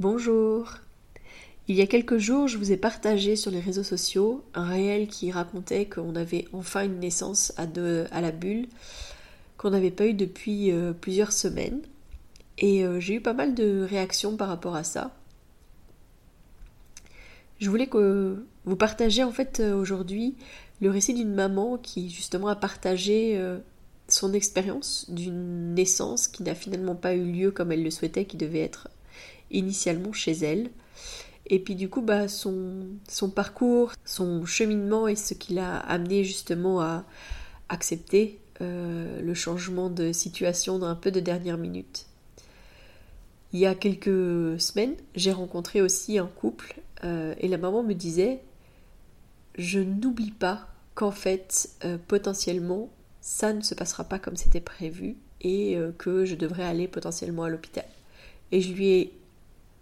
Bonjour. Il y a quelques jours, je vous ai partagé sur les réseaux sociaux un réel qui racontait qu'on avait enfin une naissance à, la bulle qu'on n'avait pas eu depuis euh, plusieurs semaines. Et euh, j'ai eu pas mal de réactions par rapport à ça. Je voulais que vous partagiez en fait euh, aujourd'hui le récit d'une maman qui justement a partagé son expérience d'une naissance qui n'a finalement pas eu lieu comme elle le souhaitait, qui devait être initialement chez elle. Et puis du coup, bah, son, son parcours, son cheminement et ce qui l'a amené justement à accepter euh, le changement de situation d'un peu de dernière minute. Il y a quelques semaines, j'ai rencontré aussi un couple euh, et la maman me disait Je n'oublie pas qu'en fait, euh, potentiellement, ça ne se passera pas comme c'était prévu et que je devrais aller potentiellement à l'hôpital. Et je lui ai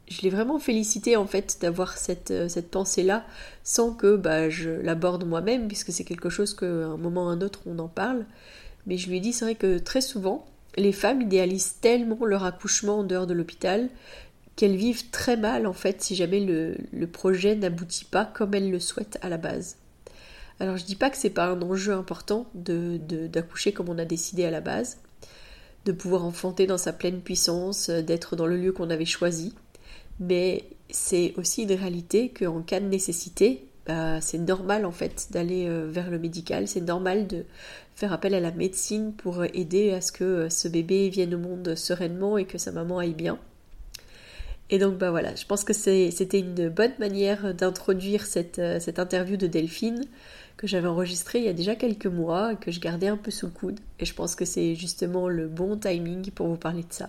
je l'ai vraiment félicité en fait d'avoir cette, euh, cette pensée-là sans que bah, je l'aborde moi-même puisque c'est quelque chose qu'à un moment ou un autre on en parle. Mais je lui ai dit c'est vrai que très souvent les femmes idéalisent tellement leur accouchement en dehors de l'hôpital qu'elles vivent très mal en fait si jamais le, le projet n'aboutit pas comme elles le souhaitent à la base. Alors je dis pas que c'est pas un enjeu important de, d'accoucher comme on a décidé à la base, de pouvoir enfanter dans sa pleine puissance, d'être dans le lieu qu'on avait choisi mais c'est aussi une réalité qu'en cas de nécessité, bah, c'est normal en fait d'aller euh, vers le médical, c'est normal de faire appel à la médecine pour aider à ce que euh, ce bébé vienne au monde sereinement et que sa maman aille bien. Et donc bah voilà, je pense que c'était une bonne manière d'introduire cette, euh, cette interview de Delphine que j'avais enregistrée il y a déjà quelques mois que je gardais un peu sous le coude. Et je pense que c'est justement le bon timing pour vous parler de ça.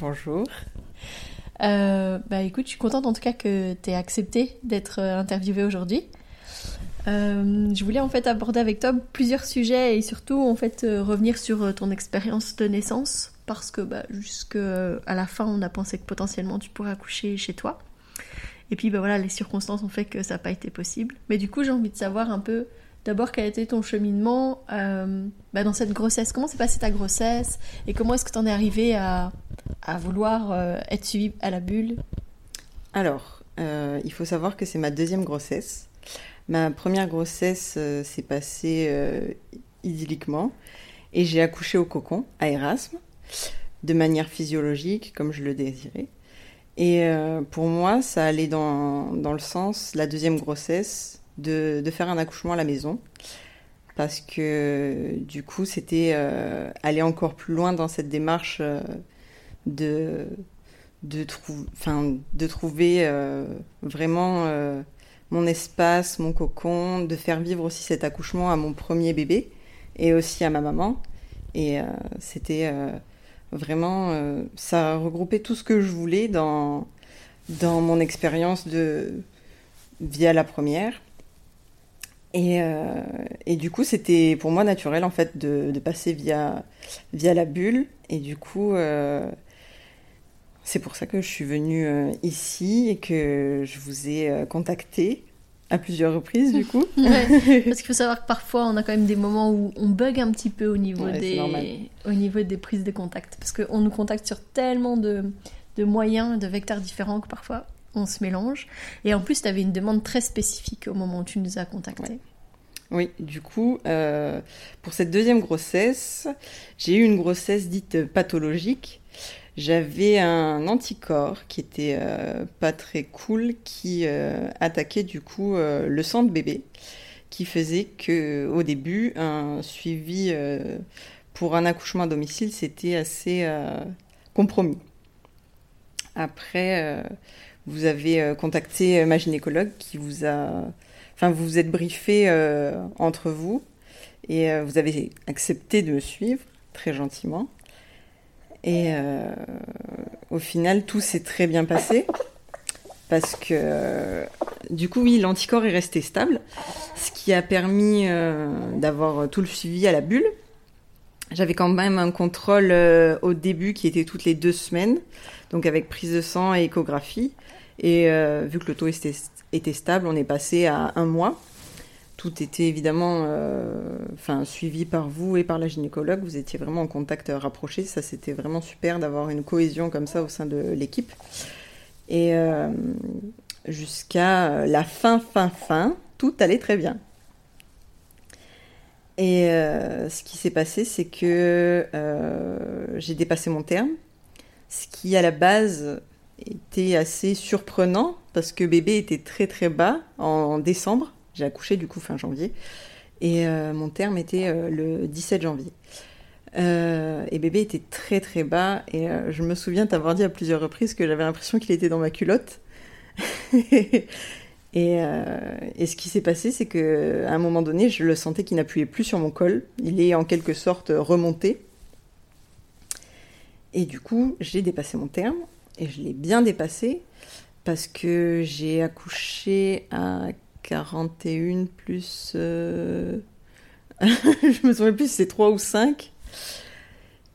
Bonjour. Euh, bah écoute, je suis contente en tout cas que tu aies accepté d'être euh, interviewée aujourd'hui. Euh, je voulais en fait aborder avec toi plusieurs sujets et surtout en fait revenir sur ton expérience de naissance parce que bah, jusqu'à la fin on a pensé que potentiellement tu pourrais accoucher chez toi. Et puis bah voilà, les circonstances ont fait que ça n'a pas été possible. Mais du coup j'ai envie de savoir un peu D'abord, quel a été ton cheminement bah, dans cette grossesse Comment s'est passée ta grossesse Et comment est-ce que tu en es arrivé à, vouloir euh, être suivie à la bulle Alors, euh, il faut savoir que c'est ma deuxième grossesse. Ma première grossesse s'est passée idylliquement et j'ai accouché au cocon, à Erasme, de manière physiologique, comme je le désirais. Et pour moi, ça allait dans, dans le sens, la deuxième grossesse, de, faire un accouchement à la maison. Parce que du coup, c'était euh, aller encore plus loin dans cette démarche euh, de, de, de trouver euh, vraiment mon espace, mon cocon, de faire vivre aussi cet accouchement à mon premier bébé et aussi à ma maman. Et c'était vraiment, ça regroupait tout ce que je voulais dans, dans mon expérience de via la première. Et, euh, et, du coup, c'était pour moi naturel en fait de, de, passer via, via la bulle. Et du coup, euh, c'est pour ça que je suis venue euh, ici et que je vous ai euh, contacté à plusieurs reprises du coup. ouais, parce qu'il faut savoir que parfois on a quand même des moments où on bug un petit peu au niveau, des, au niveau des prises de contact. Parce qu'on nous contacte sur tellement de, de moyens, de vecteurs différents que parfois on se mélange. Et en plus, tu avais une demande très spécifique au moment où tu nous as contactés. Oui, du coup, euh, pour cette deuxième grossesse, j'ai eu une grossesse dite pathologique. J'avais un anticorps qui était euh, pas très cool, qui euh, attaquait du coup le sang de bébé, qui faisait que au début, un suivi pour un accouchement à domicile, c'était assez compromis. Après, vous avez contacté ma gynécologue qui vous a Enfin, vous vous êtes briefé euh, entre vous et euh, vous avez accepté de me suivre très gentiment. Et euh, au final, tout s'est très bien passé parce que du coup, oui, l'anticorps est resté stable, ce qui a permis d'avoir tout le suivi à la bulle. J'avais quand même un contrôle au début qui était toutes les deux semaines, donc avec prise de sang et échographie. Et vu que le taux était stable. On est passé à un mois. Tout était évidemment euh, suivi par vous et par la gynécologue. Vous étiez vraiment en contact rapproché. Ça, c'était vraiment super d'avoir une cohésion comme ça au sein de l'équipe. Et euh, jusqu'à la fin, fin, fin, tout allait très bien. Et euh, ce qui s'est passé, c'est que j'ai dépassé mon terme, ce qui à la base était assez surprenant parce que bébé était très très bas en, décembre. J'ai accouché du coup fin janvier. Et euh, mon terme était euh, le 17 janvier. Euh, et bébé était très très bas. Et je me souviens t'avoir dit à plusieurs reprises que j'avais l'impression qu'il était dans ma culotte. et, et, ce qui s'est passé, c'est que à un moment donné, je le sentais qu'il n'appuyait plus sur mon col. Il est en quelque sorte remonté. Et du coup, j'ai dépassé mon terme. Et je l'ai bien dépassé parce que j'ai accouché à 41 plus... Euh, je me souviens plus si c'est 3 ou 5.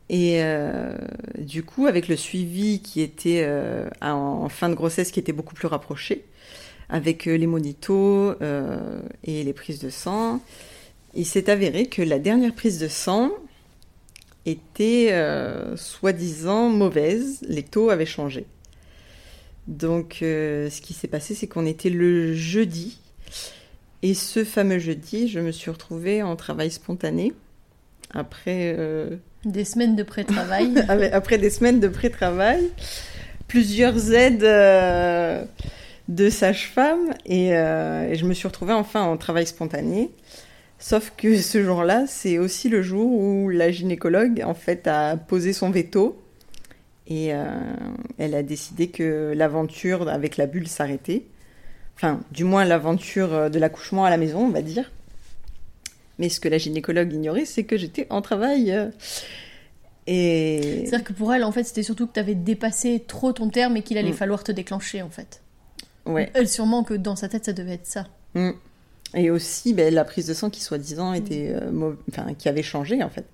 Et euh, du coup, avec le suivi qui était euh, en fin de grossesse, qui était beaucoup plus rapproché, avec les monitos et les prises de sang, il s'est avéré que la dernière prise de sang était soi-disant mauvaise. Les taux avaient changé. Donc, ce qui s'est passé, c'est qu'on était le jeudi. Et ce fameux jeudi, je me suis retrouvée en travail spontané. Après. Euh, des semaines de pré-travail. après des semaines de pré-travail. Plusieurs aides euh, de sage-femme. Et, et, je me suis retrouvée enfin en travail spontané. Sauf que ce jour-là, c'est aussi le jour où la gynécologue, en fait, a posé son veto et euh, elle a décidé que l'aventure avec la bulle s'arrêtait. Enfin, du moins l'aventure euh, de l'accouchement à la maison, on va dire. Mais ce que la gynécologue ignorait, c'est que j'étais en travail. Euh, et... C'est-à-dire que pour elle, en fait, c'était surtout que tu avais dépassé trop ton terme et qu'il allait mm. falloir te déclencher, en fait. Ouais. Elle, sûrement que dans sa tête, ça devait être ça. Mm. Et aussi, ben, la prise de sang qui, soi-disant, était, enfin, qui avait changé, en fait.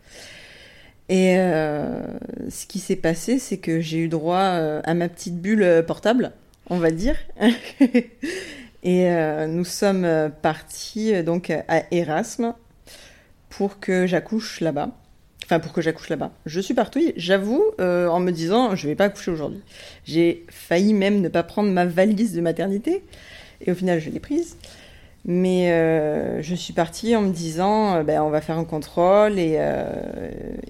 Et euh, ce qui s'est passé, c'est que j'ai eu droit euh, à ma petite bulle euh, portable, on va dire. et nous sommes partis donc à Erasme pour que j'accouche là-bas. Enfin, pour que j'accouche là-bas. Je suis partie, j'avoue, en me disant, je vais pas accoucher aujourd'hui. J'ai failli même ne pas prendre ma valise de maternité. Et au final, je l'ai prise. Mais euh, je suis partie en me disant, euh, ben, on va faire un contrôle et, euh,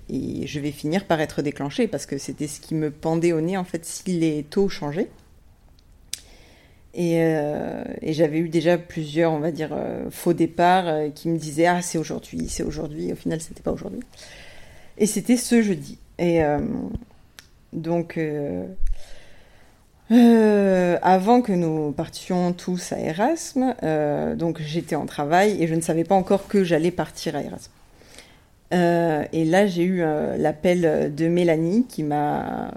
et, je vais finir par être déclenchée parce que c'était ce qui me pendait au nez en fait si les taux changeaient. Et, et j'avais eu déjà plusieurs, on va dire, faux départs qui me disaient ah c'est aujourd'hui, c'est aujourd'hui. Au final, c'était pas aujourd'hui. Et c'était ce jeudi. Et donc euh, avant que nous partions tous à Erasme, euh, donc j'étais en travail et je ne savais pas encore que j'allais partir à Erasme. Euh, et là, j'ai eu l'appel de Mélanie qui m'a.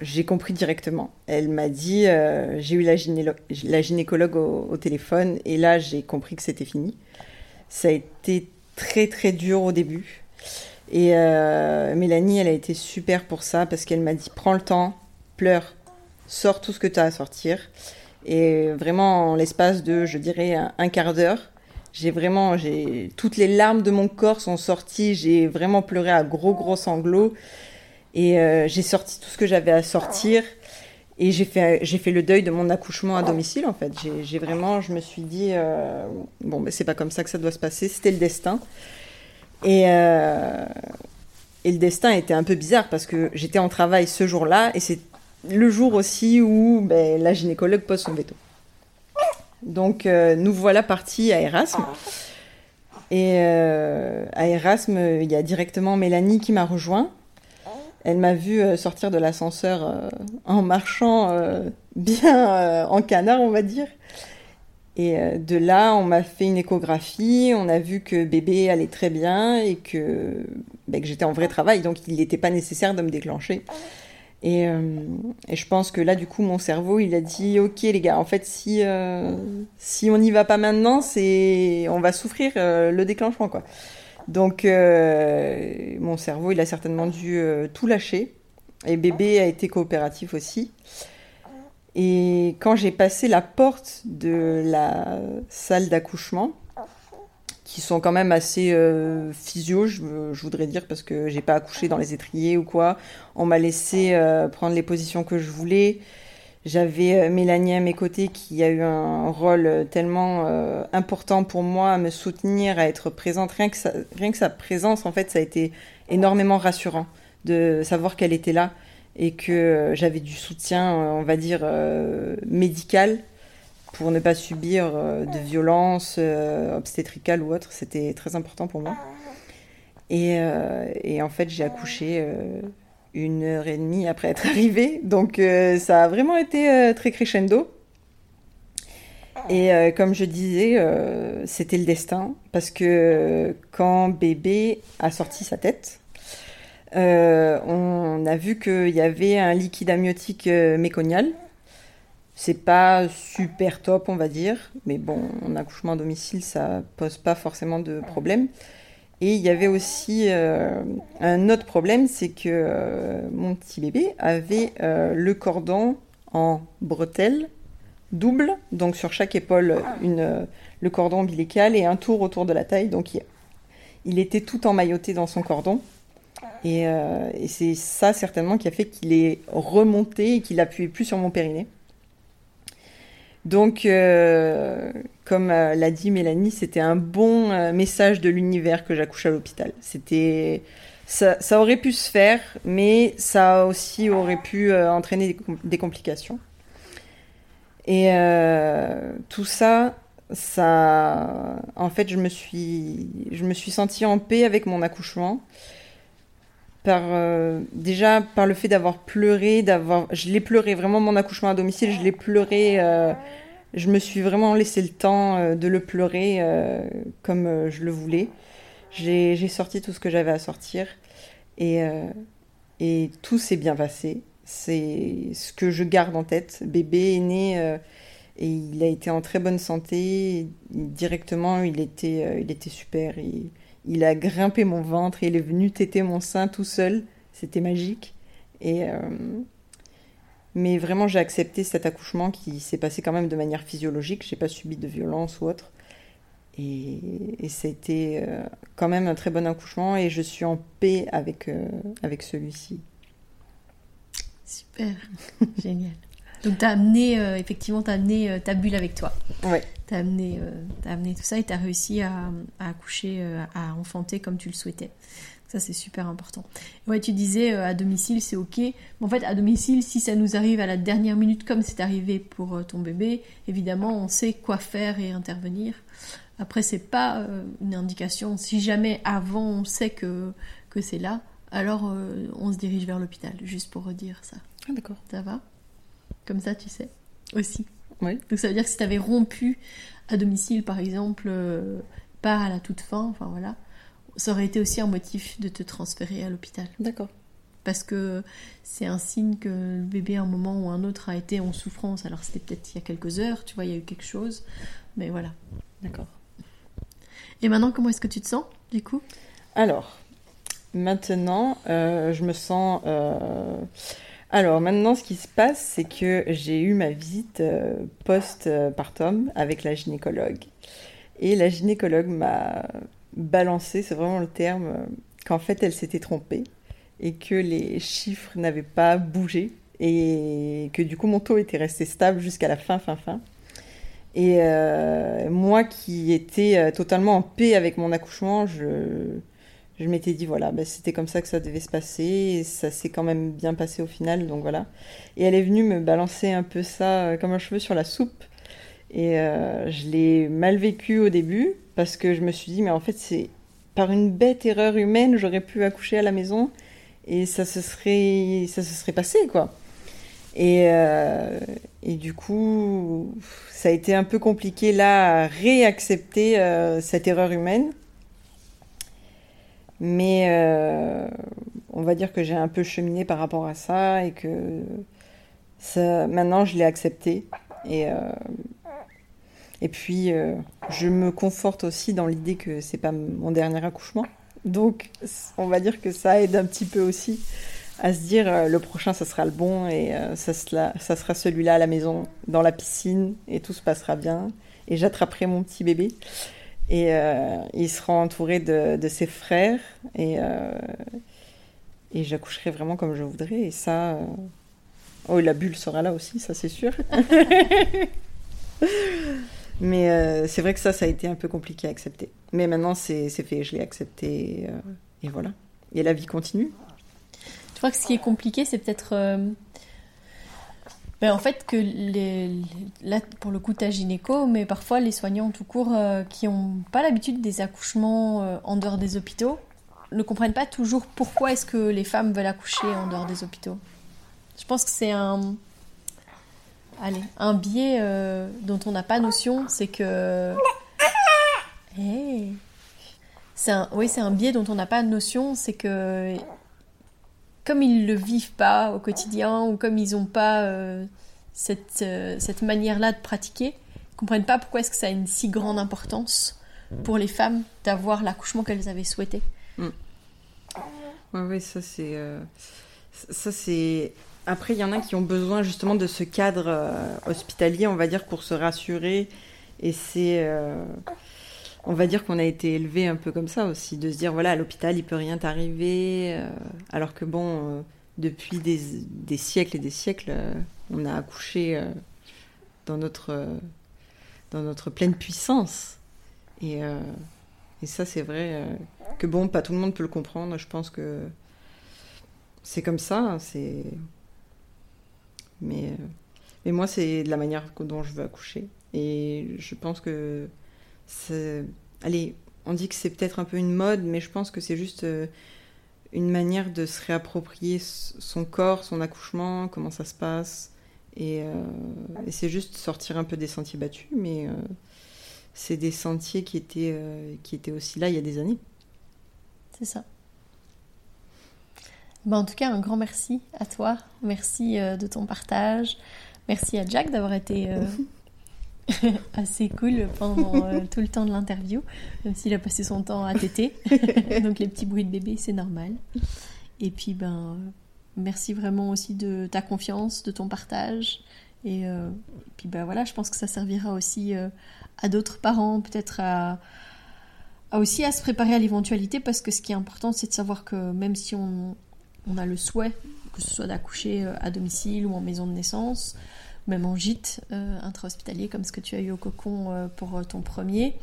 J'ai compris directement. Elle m'a dit j'ai eu la, la gynécologue au, téléphone et là, j'ai compris que c'était fini. Ça a été très très dur au début. Et Mélanie, elle a été super pour ça parce qu'elle m'a dit prends le temps, pleure sors tout ce que tu as à sortir. Et vraiment, en l'espace de, je dirais, un, quart d'heure, j'ai vraiment, j'ai toutes les larmes de mon corps sont sorties. J'ai vraiment pleuré à gros gros sanglots et euh, j'ai sorti tout ce que j'avais à sortir. Et j'ai fait, le deuil de mon accouchement à domicile, en fait. J'ai vraiment, je me suis dit, euh, bon, mais c'est pas comme ça que ça doit se passer, c'était le destin. Et, euh, et le destin était un peu bizarre parce que j'étais en travail ce jour-là et c'est le jour aussi où ben, la gynécologue pose son veto. Donc, euh, nous voilà partis à Erasme. Et à Erasme, il y a directement Mélanie qui m'a rejoint. Elle m'a vu euh, sortir de l'ascenseur euh, en marchant euh, bien en canard, on va dire. Et de là, on m'a fait une échographie, on a vu que bébé allait très bien et que, ben, j'étais en vrai travail, donc il n'était pas nécessaire de me déclencher. Et, je pense que là, du coup, mon cerveau, il a dit, ok les gars, en fait, si, si on n'y va pas maintenant, c'est, on va souffrir le déclenchement, quoi. Donc, euh, mon cerveau, il a certainement dû euh, tout lâcher. Et bébé a été coopératif aussi. Et quand j'ai passé la porte de la salle d'accouchement, qui sont quand même assez euh, physio, je, voudrais dire, parce que j'ai pas accouché dans les étriers ou quoi. On m'a laissé prendre les positions que je voulais. J'avais euh, Mélanie à mes côtés qui a eu un rôle tellement euh, important pour moi à me soutenir, à être présente. Rien que, sa présence, en fait, ça a été énormément rassurant de savoir qu'elle était là et que euh, j'avais du soutien, on va dire, médical pour ne pas subir de violences obstétricales ou autres. C'était très important pour moi. Et en fait, j'ai accouché une heure et demie après être arrivée. Donc euh, ça a vraiment été euh, très crescendo. Et euh, comme je disais, c'était le destin. Parce que quand bébé a sorti sa tête, on a vu qu'il y avait un liquide amniotique méconial. C'est pas super top, on va dire. Mais bon, en accouchement à domicile, ça pose pas forcément de problème. Et il y avait aussi euh, un autre problème, c'est que euh, mon petit bébé avait euh, le cordon en bretelle double, donc sur chaque épaule une, le cordon ombilical et un tour autour de la taille. Donc il, était tout emmailloté dans son cordon. Et, c'est ça certainement qui a fait qu'il est remonté et qu'il appuyait plus sur mon périnée. Donc, euh, comme euh, l'a dit Mélanie, c'était un bon euh, message de l'univers que j'accouche à l'hôpital. C'était ça, aurait pu se faire, mais ça aussi aurait pu entraîner des, complications. Et tout ça, ça, en fait, je me suis, je me suis sentie en paix avec mon accouchement. Par, déjà par le fait d'avoir pleuré, d'avoir, je l'ai pleuré vraiment mon accouchement à domicile, je l'ai pleuré je me suis vraiment laissé le temps euh, de le pleurer euh, comme euh, je le voulais. J'ai sorti tout ce que j'avais à sortir et, et tout s'est bien passé. C'est ce que je garde en tête. Bébé est né et il a été en très bonne santé. Directement, il était, il était super. Il a grimpé mon ventre et il est venu téter mon sein tout seul. C'était magique. Et, mais vraiment, j'ai accepté cet accouchement qui s'est passé quand même de manière physiologique. J'ai pas subi de violence ou autre. Et, et c'était euh, quand même un très bon accouchement et je suis en paix avec, euh, avec celui-ci. Super, génial. Donc, tu as amené, euh, effectivement, tu as amené ta bulle avec toi. Ouais. Tu as, amené, as amené tout ça et tu as réussi à, à accoucher, à enfanter comme tu le souhaitais. Ça, c'est super important. Ouais, tu disais euh, à domicile, c'est ok. Mais en fait, à domicile, si ça nous arrive à la dernière minute, comme c'est arrivé pour euh, ton bébé, évidemment, on sait quoi faire et intervenir. Après, c'est pas euh, une indication. Si jamais avant on sait que, que c'est là, alors on se dirige vers l'hôpital, juste pour redire ça. Ah, d'accord. Ça va? Comme ça, tu sais aussi. Oui. Donc ça veut dire que si tu avais rompu à domicile, par exemple, pas à la toute fin, enfin voilà, ça aurait été aussi un motif de te transférer à l'hôpital. D'accord. Parce que c'est un signe que le bébé, à un moment ou un autre, a été en souffrance. Alors c'était peut-être il y a quelques heures, tu vois, il y a eu quelque chose. Mais voilà. D'accord. Et maintenant, comment est-ce que tu te sens, du coup? Alors, maintenant, euh, je me sens... Euh, alors, maintenant, ce qui se passe, c'est que j'ai eu ma visite euh, post-partum avec la gynécologue. Et la gynécologue m'a balancer, c'est vraiment le terme, euh, qu'en fait elle s'était trompée et que les chiffres n'avaient pas bougé et que du coup mon taux était resté stable jusqu'à la fin, fin, fin. Et euh, moi qui étais euh, totalement en paix avec mon accouchement, je, je m'étais dit voilà, bah, c'était comme ça que ça devait se passer, et ça s'est quand même bien passé au final, donc voilà. Et elle est venue me balancer un peu ça euh, comme un cheveu sur la soupe, et je l'ai mal vécu au début, parce que je me suis dit, mais en fait c'est par une bête erreur humaine, j'aurais pu accoucher à la maison, et ça se serait, ça se serait passé, quoi. Et, euh, et, du coup, ça a été un peu compliqué là à réaccepter euh, cette erreur humaine. Mais euh, on va dire que j'ai un peu cheminé par rapport à ça et que maintenant je l'ai accepté. Et, et puis je me conforte aussi dans l'idée que c'est pas mon dernier accouchement. Donc on va dire que ça aide un petit peu aussi à se dire euh, le prochain ça sera le bon et euh, ça, sera celui-là à la maison dans la piscine et tout se passera bien et j'attraperai mon petit bébé et euh, il sera entouré de, de ses frères. Et, et j'accoucherai vraiment comme je voudrais. Et ça oh la bulle sera là aussi ça c'est sûr. Mais c'est vrai que ça ça a été un peu compliqué à accepter. Mais maintenant c'est fait je l'ai accepté et voilà. Et la vie continue. Je crois que ce qui est compliqué, c'est peut-être. Euh, ben, en fait, que les, là, pour le coup, ta gynéco, mais parfois les soignants tout court euh, qui n'ont pas l'habitude des accouchements euh, en dehors des hôpitaux ne comprennent pas toujours pourquoi est-ce que les femmes veulent accoucher en dehors des hôpitaux. Je pense que c'est un. Allez, un biais dont on n'a pas notion, c'est que. c'est un, oui, c'est un biais dont on n'a pas notion, c'est que comme ils le vivent pas au quotidien ou comme ils n'ont pas euh, cette, euh, cette manière-là de pratiquer, ils comprennent pas pourquoi est-ce que ça a une si grande importance pour les femmes d'avoir l'accouchement qu'elles avaient souhaité. Mm. Oui, ça c'est euh, ça c'est après il y en a qui ont besoin justement de ce cadre hospitalier, on va dire, pour se rassurer et c'est on va dire qu'on a été élevé un peu comme ça aussi, de se dire voilà, à l'hôpital, il peut rien t'arriver, euh, alors que bon, euh, depuis des, siècles et des siècles, euh, on a accouché dans, notre, dans notre pleine puissance. Et, et ça, c'est vrai que bon, pas tout le monde peut le comprendre. Je pense que c'est comme ça. C'est mais, mais moi, c'est de la manière dont je veux accoucher. Et je pense que allez, on dit que c'est peut-être un peu une mode, mais je pense que c'est juste euh, une manière de se réapproprier son corps, son accouchement, comment ça se passe. Et, euh, c'est juste sortir un peu des sentiers battus, mais euh, c'est des sentiers qui étaient, qui étaient aussi là il y a des années. C'est ça. Ben, en tout cas, un grand merci à toi. Merci de ton partage. Merci à Jack d'avoir été assez cool pendant euh, tout le temps de l'interview, même s'il a passé son temps à téter. Donc les petits bruits de bébé, c'est normal. Et puis, ben, merci vraiment aussi de ta confiance, de ton partage. Et euh, puis, ben voilà, je pense que ça servira aussi euh, à d'autres parents, peut-être à, aussi à se préparer à l'éventualité, parce que ce qui est important, c'est de savoir que même si on, on a le souhait, que ce soit d'accoucher à domicile ou en maison de naissance, même en gîte euh, intra-hospitalier comme ce que tu as eu au cocon euh, pour euh, ton premier,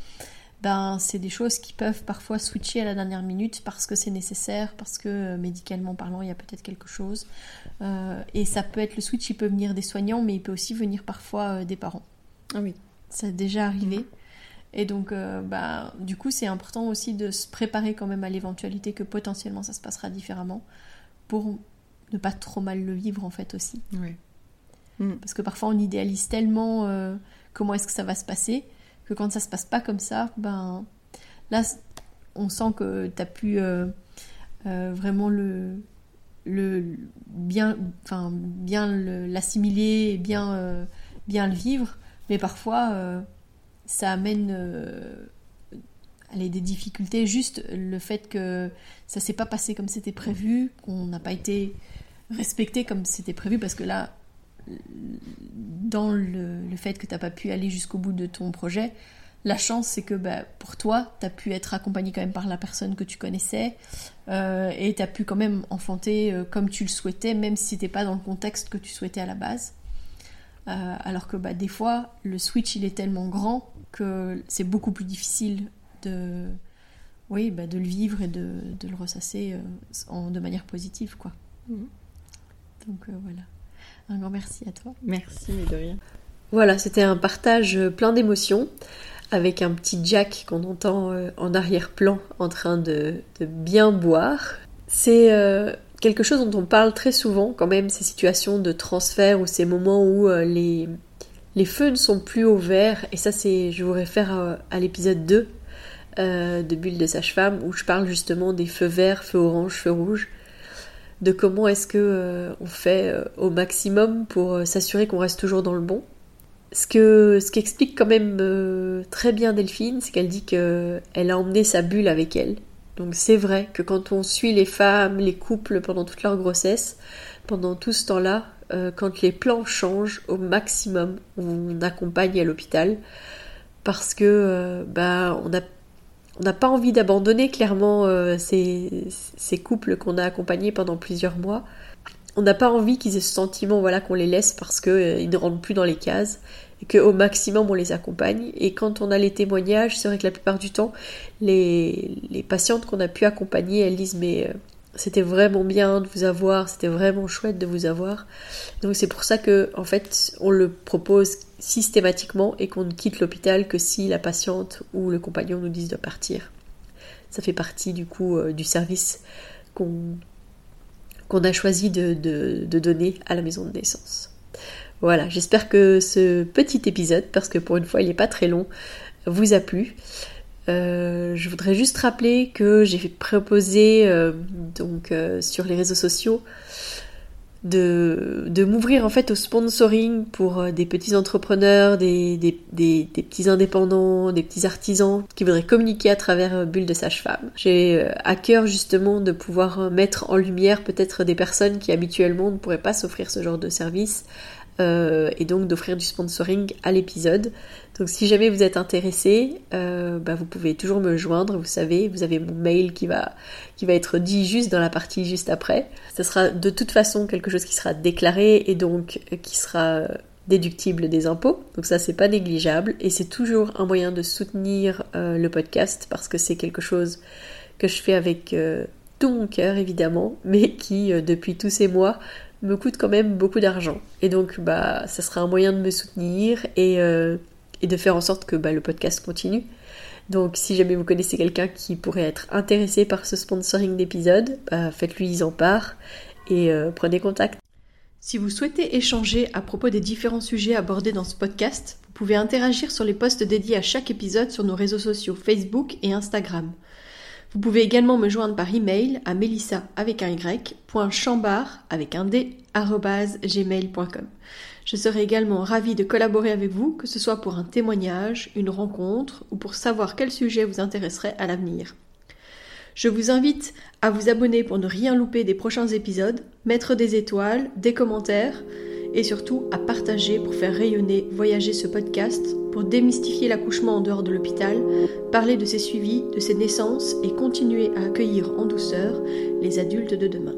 ben, c'est des choses qui peuvent parfois switcher à la dernière minute parce que c'est nécessaire, parce que médicalement parlant, il y a peut-être quelque chose. et ça peut être le switch, il peut venir des soignants, mais il peut aussi venir parfois des parents. Ah oui. Ça a déjà arrivé. Et donc, ben, du coup, c'est important aussi de se préparer quand même à l'éventualité que potentiellement ça se passera différemment pour ne pas trop mal le vivre en fait aussi. Oui. Mm. Parce que parfois on idéalise tellement euh, comment est-ce que ça va se passer que quand ça se passe pas comme ça, ben là on sent que tu as pu euh, euh, vraiment le, le bien, enfin bien l'assimiler et bien, bien le vivre, mais parfois ça amène des difficultés, juste le fait que ça s'est pas passé comme c'était prévu, qu'on n'a pas été respecté comme c'était prévu, parce que là, dans le, fait que tu n'as pas pu aller jusqu'au bout de ton projet, La chance, c'est que bah, pour toi, tu as pu être accompagné quand même par la personne que tu connaissais euh, et tu as pu quand même enfanter euh, comme tu le souhaitais, même si t'es pas dans le contexte que tu souhaitais à la base. Euh, alors que bah, des fois, le switch, il est tellement grand que c'est beaucoup plus difficile de, oui, bah, de le vivre et de, de le ressasser en, de manière positive. quoi. Mhm. Donc voilà. Un grand merci à toi. Merci, mais de rien. Voilà, c'était un partage plein d'émotions avec un petit Jack qu'on entend euh, en arrière-plan en train de, bien boire. C'est euh, quelque chose dont on parle très souvent quand même, ces situations de transfert ou ces moments où euh, les, les feux ne sont plus au vert. Et ça, c'est, je vous réfère à, l'épisode 2 de Bulle de Sage-Femme où je parle justement des feux verts, feux orange, feux rouge de comment est-ce que on fait au maximum pour s'assurer qu'on reste toujours dans le bon ce que ce qu'explique quand même euh, très bien Delphine, c'est qu'elle dit qu'elle a emmené sa bulle avec elle. Donc c'est vrai que quand on suit les femmes, les couples pendant toute leur grossesse, pendant tout ce temps-là, euh, quand les plans changent au maximum, on accompagne à l'hôpital parce que euh, bah on a on n'a pas envie d'abandonner clairement ces, ces, couples qu'on a accompagnés pendant plusieurs mois. On n'a pas envie qu'ils aient ce sentiment voilà, qu'on les laisse parce qu'ils ne rentrent plus dans les cases et qu'au maximum on les accompagne. Et quand on a les témoignages, c'est vrai que la plupart du temps, les, les patientes qu'on a pu accompagner, elles disent mais euh, c'était vraiment bien de vous avoir, c'était vraiment chouette de vous avoir. Donc c'est pour ça que en fait on le propose systématiquement et qu'on ne quitte l'hôpital que si la patiente ou le compagnon nous disent de partir. Ça fait partie du coup euh, du service qu'on a choisi de donner à la maison de naissance. Voilà, j'espère que ce petit épisode, parce que pour une fois il n'est pas très long, vous a plu. Euh, je voudrais juste rappeler que j'ai proposé euh, donc euh, sur les réseaux sociaux de, m'ouvrir en fait au sponsoring pour des petits entrepreneurs, des, petits indépendants, des petits artisans qui voudraient communiquer à travers Bulle de Sage-Femme. J'ai à cœur justement de pouvoir mettre en lumière peut-être des personnes qui habituellement ne pourraient pas s'offrir ce genre de service et donc d'offrir du sponsoring à l'épisode. Donc si jamais vous êtes intéressé, euh, bah, vous pouvez toujours me joindre, vous savez, vous avez mon mail qui va, qui va être dit juste dans la partie juste après. Ce sera de toute façon quelque chose qui sera déclaré et donc euh, qui sera déductible des impôts. Donc ça c'est pas négligeable et c'est toujours un moyen de soutenir le podcast parce que c'est quelque chose que je fais avec tout mon cœur évidemment, mais qui depuis tous ces mois me coûte quand même beaucoup d'argent. Et donc, bah, ça sera un moyen de me soutenir et, euh, et de faire en sorte que bah, le podcast continue. Donc, si jamais vous connaissez quelqu'un qui pourrait être intéressé par ce sponsoring d'épisode, bah, faites-lui en part et euh, prenez contact. Si vous souhaitez échanger à propos des différents sujets abordés dans ce podcast, vous pouvez interagir sur les posts dédiés à chaque épisode sur nos réseaux sociaux Facebook et Instagram. Vous pouvez également me joindre par email à melissa avec un y, avec un d. Je serai également ravie de collaborer avec vous, que ce soit pour un témoignage, une rencontre ou pour savoir quel sujet vous intéresserait à l'avenir. Je vous invite à vous abonner pour ne rien louper des prochains épisodes, mettre des étoiles, des commentaires, et surtout à partager pour faire rayonner, voyager ce podcast, pour démystifier l'accouchement en dehors de l'hôpital, parler de ses suivis, de ses naissances et continuer à accueillir en douceur les adultes de demain.